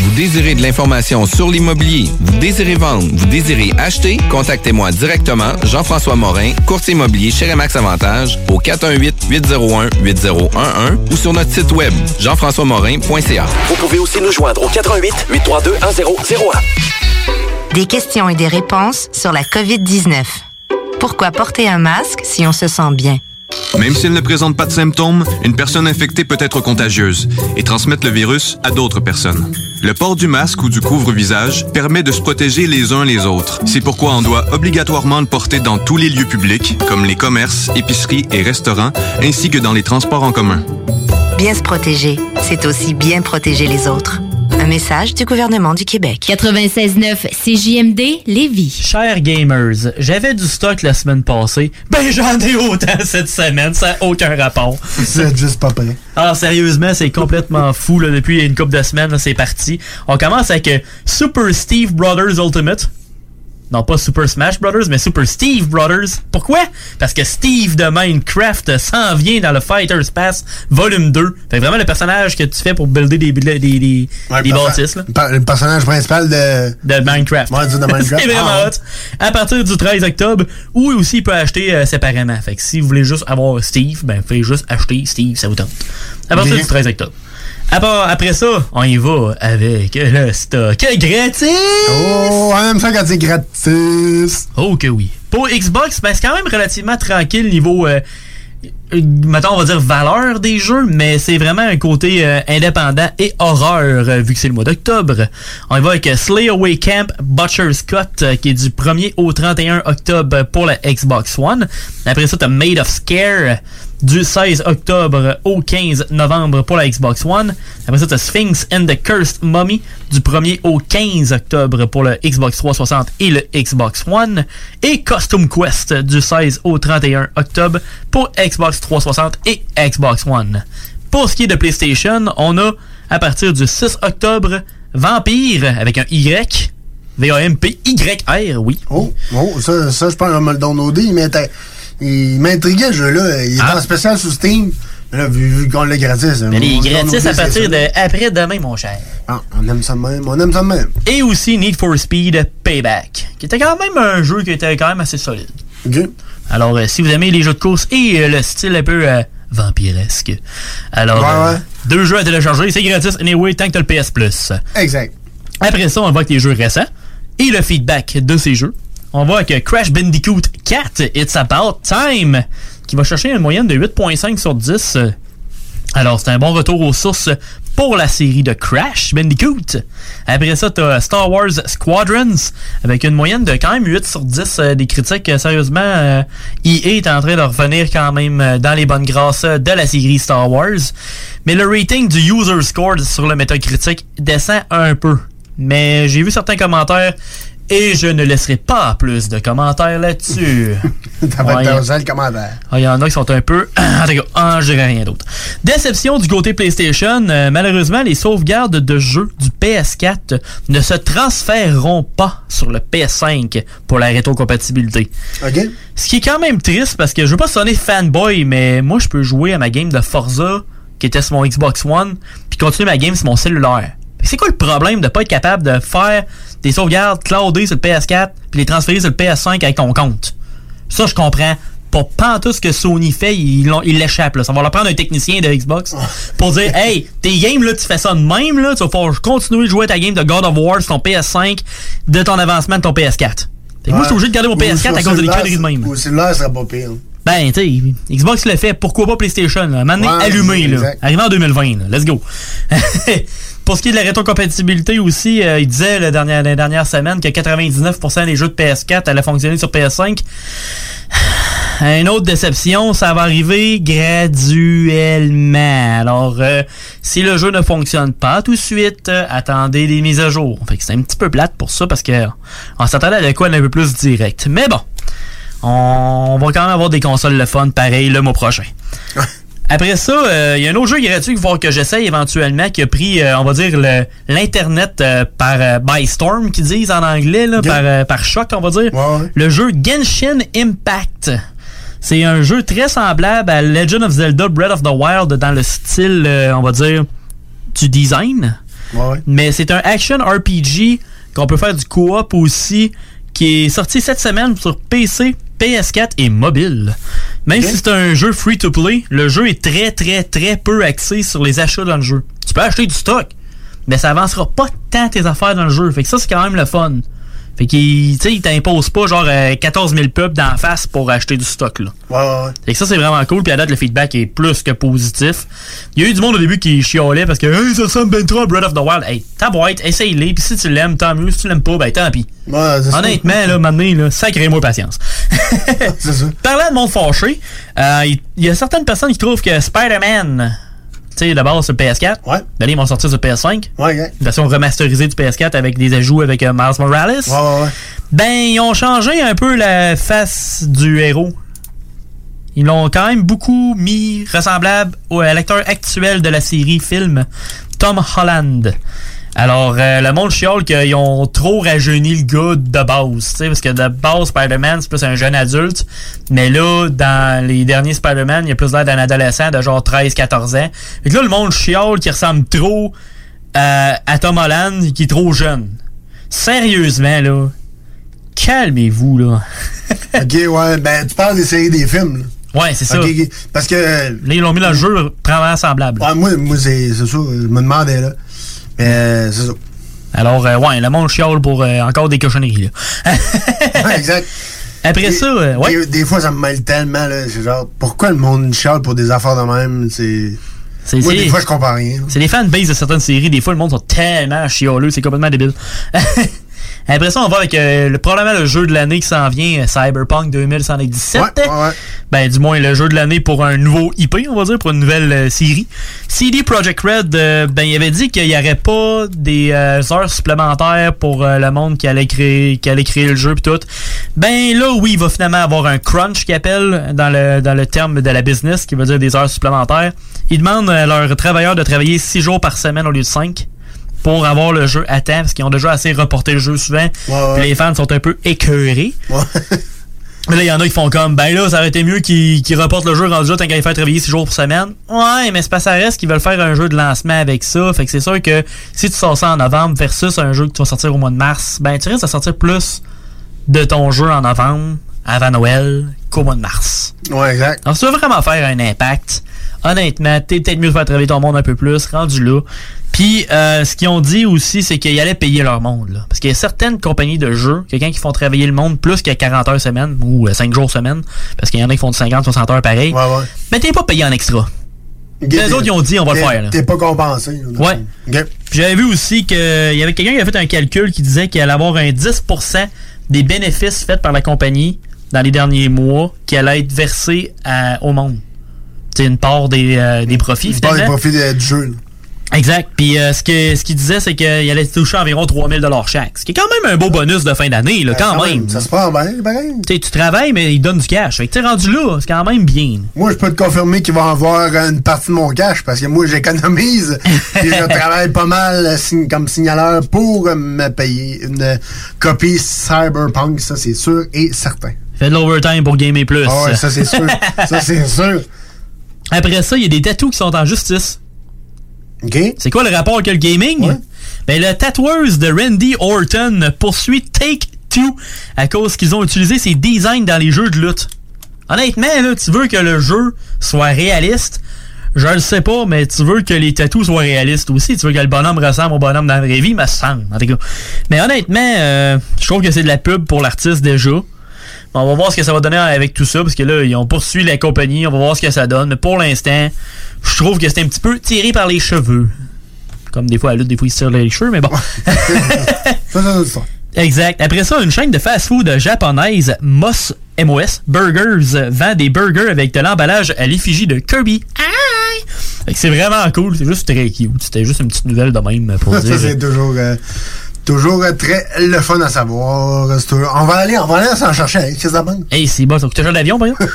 Vous désirez de l'information sur l'immobilier, vous désirez vendre, vous désirez acheter, contactez-moi directement, Jean-François Morin, courtier immobilier chez Remax Avantage, au 418-801-8011 ou sur notre site web, jean-françois-morin.ca. Vous pouvez aussi nous joindre au 88 832 1001. Des questions et des réponses sur la COVID-19. Pourquoi porter un masque si on se sent bien? Même s'il ne présente pas de symptômes, une personne infectée peut être contagieuse et transmettre le virus à d'autres personnes. Le port du masque ou du couvre-visage permet de se protéger les uns les autres. C'est pourquoi on doit obligatoirement le porter dans tous les lieux publics, comme les commerces, épiceries et restaurants, ainsi que dans les transports en commun. Bien se protéger, c'est aussi bien protéger les autres. Un message du gouvernement du Québec. 96.9 CJMD Lévis. Chers gamers, j'avais du stock la semaine passée. Ben j'en ai autant cette semaine, ça n'a aucun rapport. C'est juste pas prêt. Ah, sérieusement, c'est complètement fou. Là, depuis une couple de semaines, là, c'est parti. On commence avec euh, Super Steve Brothers Ultimate. Non, pas Super Smash Brothers, mais Super Steve Brothers. Pourquoi? Parce que Steve de Minecraft s'en vient dans le Fighter's Pass Volume 2. Fait vraiment le personnage que tu fais pour builder des, des, Ouais, bâtisses. Là. Le personnage principal de. De Minecraft. Ouais, de Minecraft. c'est vraiment Ah, hot. À partir du 13 octobre, ou aussi il peut acheter euh, séparément. Fait que si vous voulez juste avoir Steve, ben faites juste acheter Steve, ça vous tente. À partir du 13 octobre. Après ça, on y va avec le stock gratis. Oh, on aime ça quand c'est gratis. Oh que oui. Pour Xbox, ben, c'est quand même relativement tranquille niveau, euh, euh, mettons, on va dire valeur des jeux, mais c'est vraiment un côté euh, indépendant et horreur, euh, vu que c'est le mois d'octobre. On y va avec Slay Away Camp Butcher's Cut, euh, qui est du 1er au 31 octobre pour la Xbox One. Après ça, t'as Made of Scare du 16 octobre au 15 novembre pour la Xbox One. Après ça, t'as Sphinx and the Cursed Mummy du 1er au 15 octobre pour le Xbox 360 et le Xbox One. Et Custom Quest du 16 au 31 octobre pour Xbox 360 et Xbox One. Pour ce qui est de PlayStation, on a à partir du 6 octobre Vampire avec un Y. V-A-M-P-Y-R, oui. Oh, oh, ça, ça je pense qu'on me le downloader. Il m'inté- il m'intriguait, ce jeu-là. Il est Ah. en spécial sur Steam. Mais là, vu, vu qu'on l'a gratis. Mais il est gratis à partir de après-demain, mon cher. Ah, on aime ça de même. On aime ça de même. Et aussi Need for Speed Payback, qui était quand même un jeu qui était quand même assez solide. OK. Alors, euh, si vous aimez les jeux de course et euh, le style un peu euh, vampiresque, alors Ouais, ouais. deux jeux à télécharger, c'est gratis anyway tant que t'as le PS Plus. Exact. Après ça, on va avec les jeux récents et le feedback de ces jeux. On va avec Crash Bandicoot 4, It's About Time, qui va chercher une moyenne de 8.5 sur 10. euh, alors, c'est un bon retour aux sources pour la série de Crash Bandicoot. Après ça, t'as Star Wars Squadrons avec une moyenne de quand même 8 sur 10 euh, des critiques. Euh, Sérieusement, euh, EA est en train de revenir quand même euh, dans les bonnes grâces de la série Star Wars. Mais le rating du user score sur le Metacritic descend un peu. Mais j'ai vu certains commentaires et je ne laisserai pas plus de commentaires là-dessus. T'as ton seul commentaire. Il y en a qui sont un peu. en tout cas, ah, je dirais rien d'autre. Déception du côté PlayStation. euh, malheureusement, les sauvegardes de jeux du PS4 ne se transféreront pas sur le PS5 pour la rétrocompatibilité. OK. Ce qui est quand même triste parce que je veux pas sonner fanboy, mais moi, je peux jouer à ma game de Forza qui était sur mon Xbox One puis continuer ma game sur mon cellulaire. C'est quoi le problème de pas être capable de faire des sauvegardes cloudées sur le PS4 puis les transférer sur le PS5 avec ton compte? Ça, je comprends. Pas pas tout ce que Sony fait, ils l'échappent. Ça va leur prendre un technicien de Xbox pour dire Hey, tes games, là, tu fais ça de même, là, tu vas pouvoir continuer de jouer ta game de God of War sur ton PS5 de ton avancement de ton PS4. Fait que moi, je suis obligé de garder mon Ou PS4 sur à cause de conneries de même. Au cellulaire, ça serait pas pire. Ben, tu sais, Xbox le fait, pourquoi pas PlayStation? Là? Maintenant, Ouais, allumé, là. Arrivé en 2020, là. Let's go. Pour ce qui est de la rétrocompatibilité aussi, euh, il disait la dernière, la dernière semaine que 99% des jeux de PS4 allaient fonctionner sur PS5. Une autre déception, ça va arriver graduellement. Alors, euh, si le jeu ne fonctionne pas tout de suite, euh, attendez des mises à jour. Fait que c'est un petit peu plate pour ça parce que on s'attendait à quoi un peu plus direct. Mais bon, on va quand même avoir des consoles le fun pareil le mois prochain. Après ça, euh, il y a un autre jeu gratuit faut que j'essaye éventuellement qui a pris, euh, on va dire, l'Internet euh, par euh, by storm, qu'ils disent en anglais, là, par, euh, par choc, on va dire. Le jeu Genshin Impact. C'est un jeu très semblable à Legend of Zelda Breath of the Wild dans le style, euh, on va dire, du design. Mais c'est un action RPG qu'on peut faire du co-op aussi, qui est sorti cette semaine sur PC, PS4 et mobile. Même si c'est un jeu free-to-play, le jeu est très très très peu axé sur les achats dans le jeu. Tu peux acheter du stock, mais ça avancera pas tant tes affaires dans le jeu. Fait que ça, c'est quand même le fun. Fait qu'il tu sais, il t'impose pas genre euh, 14 000 pubs d'en face pour acheter du stock là. Ouais, ouais, ouais. Fait que ça, c'est vraiment cool. Puis à date, le feedback est plus que positif. Il y a eu du monde au début qui chiolait parce que hey, ça ressemble ben trop à Breath of the Wild. Hey, ta boîte, essaye-les. Puis si tu l'aimes, tant mieux. Si tu l'aimes pas, ben tant pis. Ouais, c'est ça. Honnêtement, là, maintenant, là, sacrez-moi patience. c'est ça. Parlant de monde fâché, euh, il il y a certaines personnes qui trouvent que Spider-Man, tu sais, d'abord sur le PS4, ouais. là, ils vont sortir sur le PS5. Ouais, ouais. Version remasterisée du PS4 avec des ajouts avec euh, Miles Morales. Ouais, ouais, ouais. Ben, ils ont changé un peu la face du héros. Ils l'ont quand même beaucoup mis ressemblable au à l'acteur actuel de la série film, Tom Holland. Alors, euh, le monde chiale qu'ils ont trop rajeuni le gars de base, tu sais, parce que de base, Spider-Man, c'est plus un jeune adulte. Mais là, dans les derniers Spider-Man, il y a plus l'air d'un adolescent de genre 13-14 ans. Et là, le monde chiale qui ressemble trop euh, à Tom Holland, qui est trop jeune. Sérieusement, là, calmez-vous, là. ok, ouais, ben, tu parles des séries des films, là. Ouais, c'est ça. Ok, ok. Parce que. Là, ils l'ont mis dans le jeu vraiment semblable. Ouais, moi, moi c'est ça, je me demandais, là. Mais, euh, c'est ça. Alors, euh, ouais, le monde chiale pour euh, encore des cochonneries, là. Ouais, exact. Après ça, euh, ouais. Des, des fois, ça me mêle tellement, là. C'est genre, pourquoi le monde chiale pour des affaires de même? C'est. C'est- Moi, c'est- des fois, je comprends rien. C'est les fanbases de certaines séries. Des fois, le monde sont tellement chialeux, c'est complètement débile. Après ça, on va avec euh, le, probablement le jeu de l'année qui s'en vient, euh, Cyberpunk 2077. Ben, du moins, le jeu de l'année pour un nouveau IP, on va dire, pour une nouvelle euh, série. CD Projekt Red, euh, ben, il avait dit qu'il n'y aurait pas des euh, heures supplémentaires pour le monde qui allait créer, qui allait créer le jeu pis tout. Ben, là, oui, il va finalement avoir un crunch qu'ils appellent dans le, dans le terme de la business, qui veut dire des heures supplémentaires. Ils demandent à leurs travailleurs de travailler 6 jours par semaine au lieu de 5 pour avoir le jeu à temps, parce qu'ils ont déjà assez reporté le jeu souvent. Les fans sont un peu écœurés. Mais là, il y en a qui font comme, ben là, ça aurait été mieux qu'ils reportent le jeu rendu là tant qu'à les faire travailler 6 jours par semaine. Ouais, mais c'est pas ça reste qu'ils veulent faire un jeu de lancement avec ça. Fait que c'est sûr que si tu sors ça en novembre versus un jeu que tu vas sortir au mois de mars, ben tu risques de sortir plus de ton jeu en novembre, avant Noël, qu'au mois de mars. Ouais, exact. Alors, si tu veux vraiment faire un impact, honnêtement, t'es peut-être mieux de faire travailler ton monde un peu plus, rendu là. Puis, euh, ce qu'ils ont dit aussi, c'est qu'ils allaient payer leur monde. Là. Parce qu'il y a certaines compagnies de jeux, quelqu'un qui font travailler le monde plus que 40 heures semaine ou euh, 5 jours semaine, parce qu'il y en a qui font de 50, 60 heures pareil, Ouais, ouais. mais t'es pas payé en extra. Les autres, ils ont dit, on va le faire. là. T'es pas compensé. là. Ouais. J'avais vu aussi qu'il y avait quelqu'un qui avait fait un calcul qui disait qu'il allait avoir un 10% des bénéfices faits par la compagnie dans les derniers mois qui allait être versé à- au monde. Une part des, euh, des profits, Pas les finalement. profits du jeu. Exact. Puis euh, ce que ce qu'il disait, c'est qu'il allait toucher environ 3000 chaque. Ce qui est quand même un beau bonus de fin d'année, là, quand, même. Ça se prend bien, pareil. Tu travailles, mais il donne du cash. Fait que t'es rendu là, c'est quand même bien. Moi, je peux te confirmer qu'il va avoir une partie de mon cash parce que moi, j'économise et je travaille pas mal euh, comme signaleur pour me payer une copie Cyberpunk. Ça, c'est sûr et certain. Fait de l'overtime pour gamer plus. Ah ouais, ça, c'est sûr. ça, c'est sûr. Après ça, il y a des tatous qui sont en justice. OK. C'est quoi le rapport avec le gaming? Ben, le tatoueuse de Randy Orton poursuit Take-Two à cause qu'ils ont utilisé ses designs dans les jeux de lutte. Honnêtement, là, tu veux que le jeu soit réaliste, je le sais pas, mais tu veux que les tatous soient réalistes aussi. Tu veux que le bonhomme ressemble au bonhomme dans la vraie vie, me semble. En tout cas. Mais honnêtement, euh, je trouve que c'est de la pub pour l'artiste déjà. On va voir ce que ça va donner avec tout ça, parce que là, ils ont poursuivi la compagnie, on va voir ce que ça donne. Mais pour l'instant, je trouve que c'est un petit peu tiré par les cheveux. Comme des fois à la lutte, des fois ils se tirent les cheveux, mais bon. Ça, ça, ça. Exact. Après ça, une chaîne de fast-food japonaise, Moss MOS Burgers, vend des burgers avec de l'emballage à l'effigie de Kirby. C'est vraiment cool, c'est juste très cute. C'était juste une petite nouvelle de même pour dire. Ça, c'est toujours, euh, toujours euh, très le fun à savoir. Toujours- On va aller, on va aller s'en chercher. Qu'est-ce que ça donne? Hey, c'est bon, ça coûte cher d'avion, par exemple.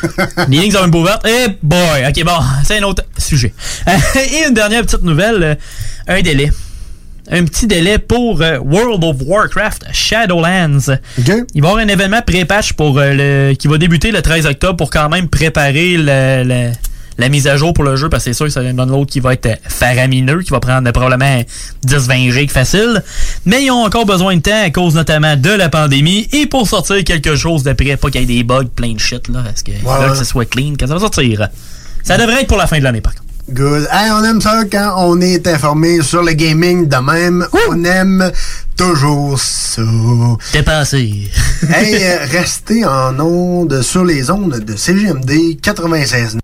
Les lignes ont une beau verte. Eh boy, ok, bon, c'est un autre sujet. Et une dernière petite nouvelle, euh, un délai. Un petit délai pour euh, World of Warcraft Shadowlands. Il va y avoir un événement pré-patch pour euh, le qui va débuter le 13 octobre pour quand même préparer le- le- la mise à jour pour le jeu parce que c'est sûr que c'est un download qui va être euh, faramineux, qui va prendre probablement 10-20 gigs facile. Mais ils ont encore besoin de temps à cause notamment de la pandémie et pour sortir quelque chose de près, pas qu'il y ait des bugs, plein de shit là, parce que que ça soit clean quand ça va sortir. Ça devrait être pour la fin de l'année par contre. Good. Hey, on aime ça quand on est informé sur le gaming de même. On aime toujours ça. Dépensé. hey, euh, restez en onde sur les ondes de CGMD 96.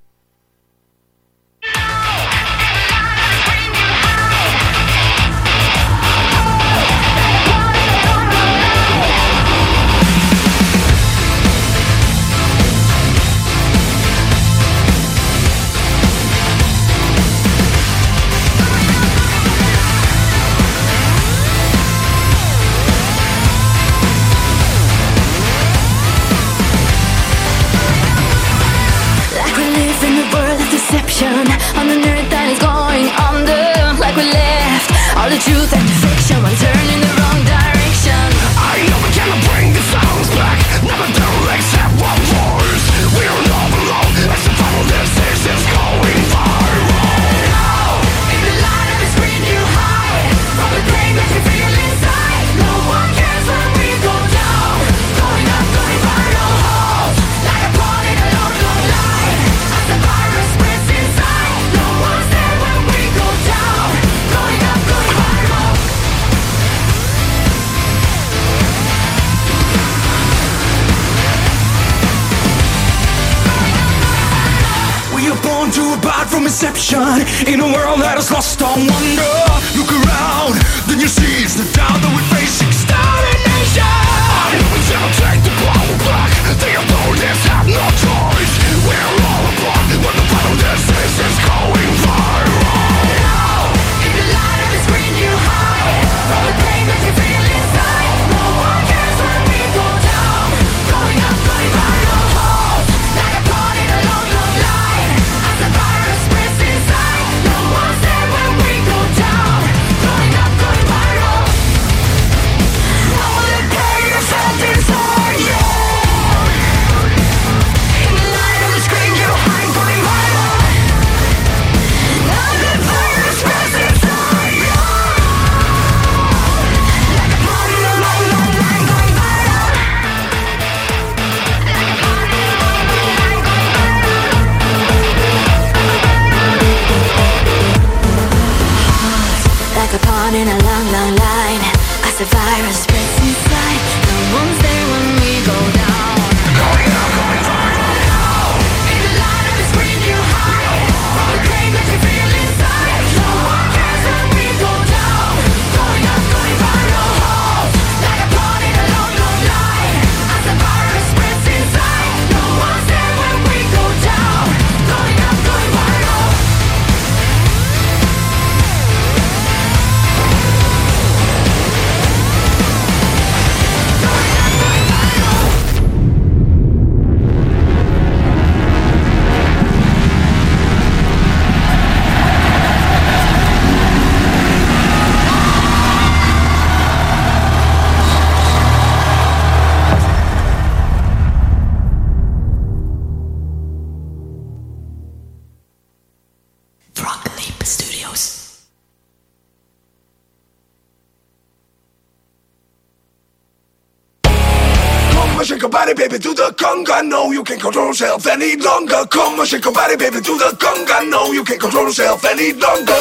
control yourself any longer. Come on, shake your body, baby, do the conga. No, you can't control yourself any longer.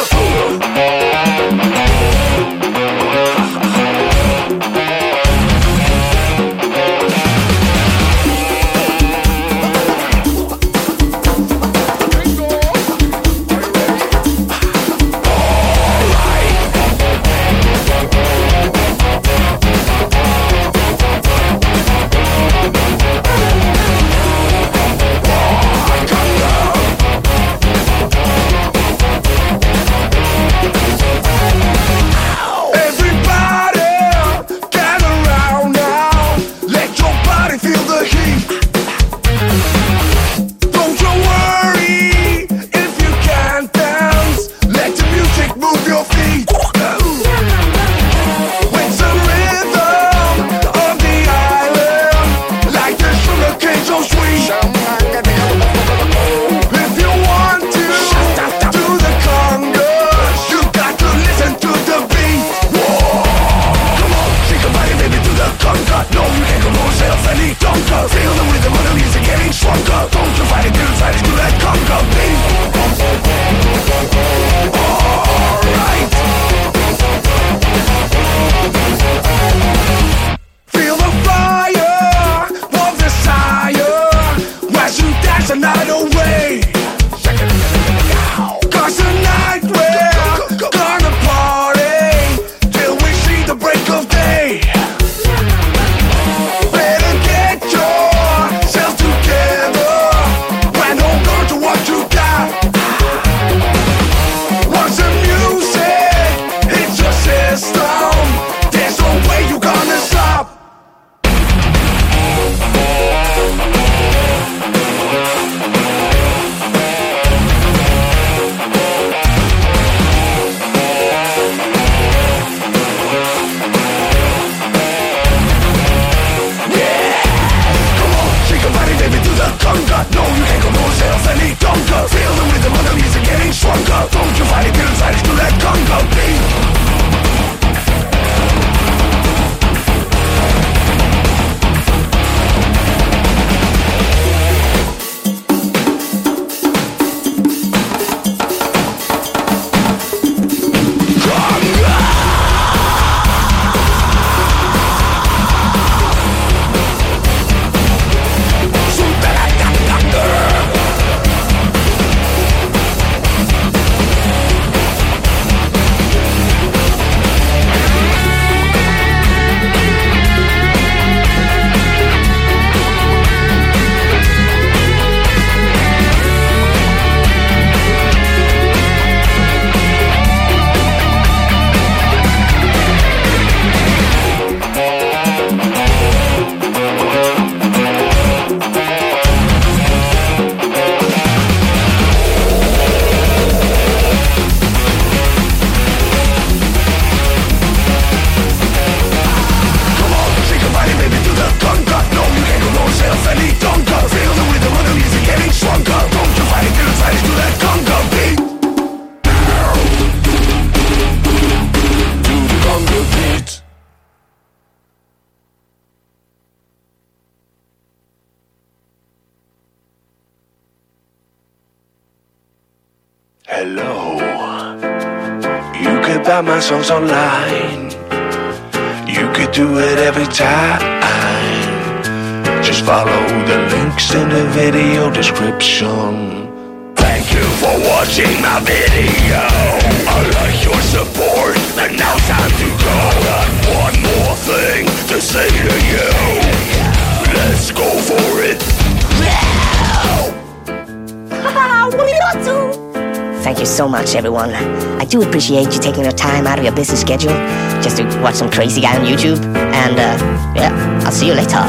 your busy schedule just to watch some crazy guy on YouTube. And uh, yeah, I'll see you later.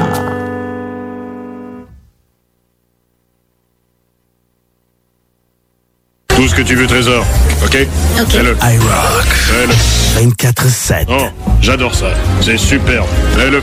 Tout ce que tu veux, trésor. OK? OK. Fais-le. I rock. Fais-le. 24-7. Oh, j'adore ça. C'est superbe. Fais-le.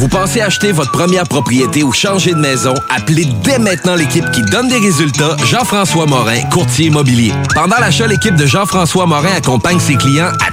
Vous pensez acheter votre première propriété ou changer de maison? Appelez dès maintenant l'équipe qui donne des résultats, Jean-François Morin, courtier immobilier. Pendant l'achat, l'équipe de Jean-François Morin accompagne ses clients à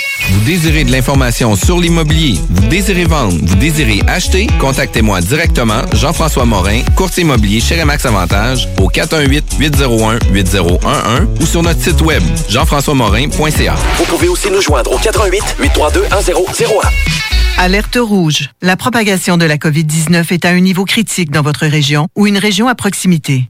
Vous désirez de l'information sur l'immobilier, vous désirez vendre, vous désirez acheter, contactez-moi directement, Jean-François Morin, courtier immobilier chez Remax Avantage, au 418-801-8011 ou sur notre site web, jean-françois-morin.ca. Vous pouvez aussi nous joindre au 88 832 1001. Alerte rouge. La propagation de la COVID-19 est à un niveau critique dans votre région ou une région à proximité.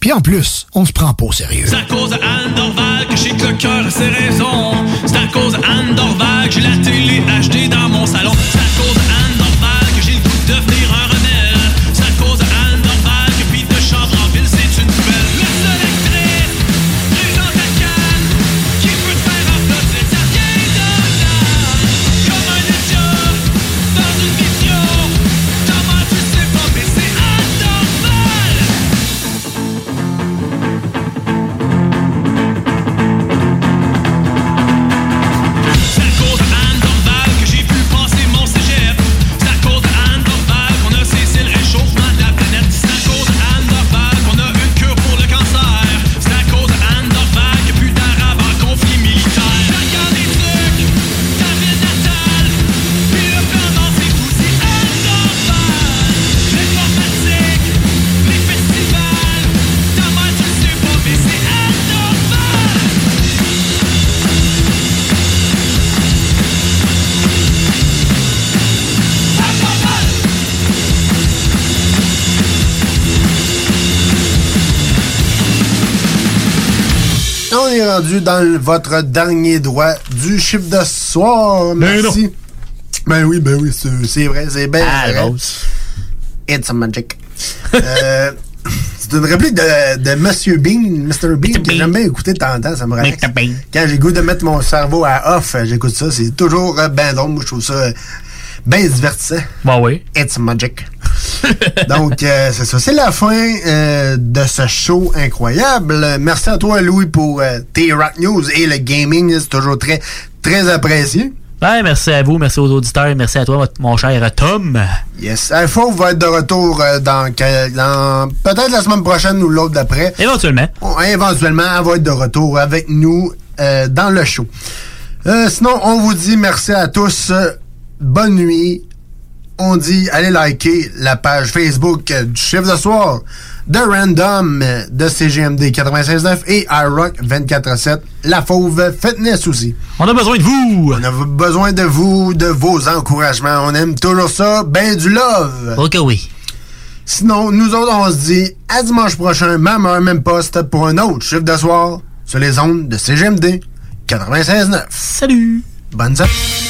Puis en plus, on se prend pas au sérieux. C'est à cause d'Anne Dorval que j'ai que le cœur a ses raisons. C'est à cause d'Anne Dorval que j'ai la télé achetée dans mon salon. C'est à cause d'Anne est rendu dans votre dernier droit du chiffre de soir. Merci. Ben oui, ben oui, c'est vrai, c'est bien Ah. Rose. It's a magic. Euh, c'est une réplique de, de Monsieur Bean, Mr. Bean, que j'aime bien écouter de temps en temps, ça me relaxe. Quand j'ai goût de mettre mon cerveau à off, j'écoute ça, c'est toujours euh, ben drôle, moi je trouve ça euh, ben divertissant. Bah oui. It's magic. Donc, euh, c'est ça. C'est la fin euh, de ce show incroyable. Merci à toi, Louis, pour euh, tes rock news et le gaming. C'est toujours très, très apprécié. Ouais, merci à vous, merci aux auditeurs, merci à toi, mon cher Tom. Yes. Info va être de retour euh, dans, dans peut-être la semaine prochaine ou l'autre d'après. Éventuellement. éventuellement, elle va être de retour avec nous euh, dans le show. Euh, sinon, on vous dit merci à tous. bonne nuit. On dit allez liker la page Facebook du chiffre de soir de Random de CGMD 96.9 et iRock 24.7. La Fauve Fitness aussi. On a besoin de vous. On a besoin de vous, de vos encouragements. On aime toujours ça. Ben du love. Ok, oui. Sinon, nous autres, on se dit à dimanche prochain, même heure, même poste, pour un autre chiffre de soir sur les ondes de CGMD 96.9. Salut! Bonne soirée.